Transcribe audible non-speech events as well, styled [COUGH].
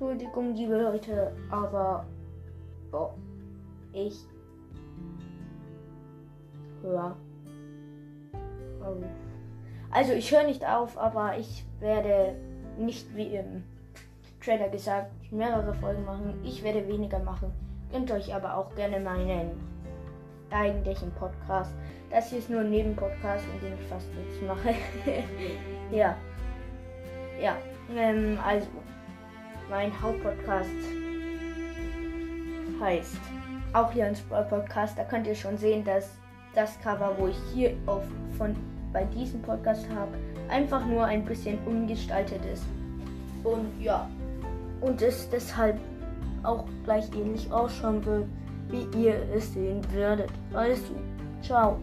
Entschuldigung, liebe Leute, aber oh, ich höre auf. Also ich höre nicht auf, aber ich werde nicht wie im Trailer gesagt mehrere Folgen machen. Ich werde weniger machen. Gönnt euch aber auch gerne meinen eigentlichen Podcast. Das hier ist nur ein Nebenpodcast, in dem ich fast nichts mache. [LAUGHS] ja. Ja. Ähm, also, mein Hauptpodcast heißt auch hier ein Spoil Podcast. Da könnt ihr schon sehen, dass das Cover, wo ich hier auf von bei diesem Podcast habe, einfach nur ein bisschen umgestaltet ist. Und ja, und es deshalb auch gleich ähnlich ausschauen wird, wie ihr es sehen würdet. Also, ciao.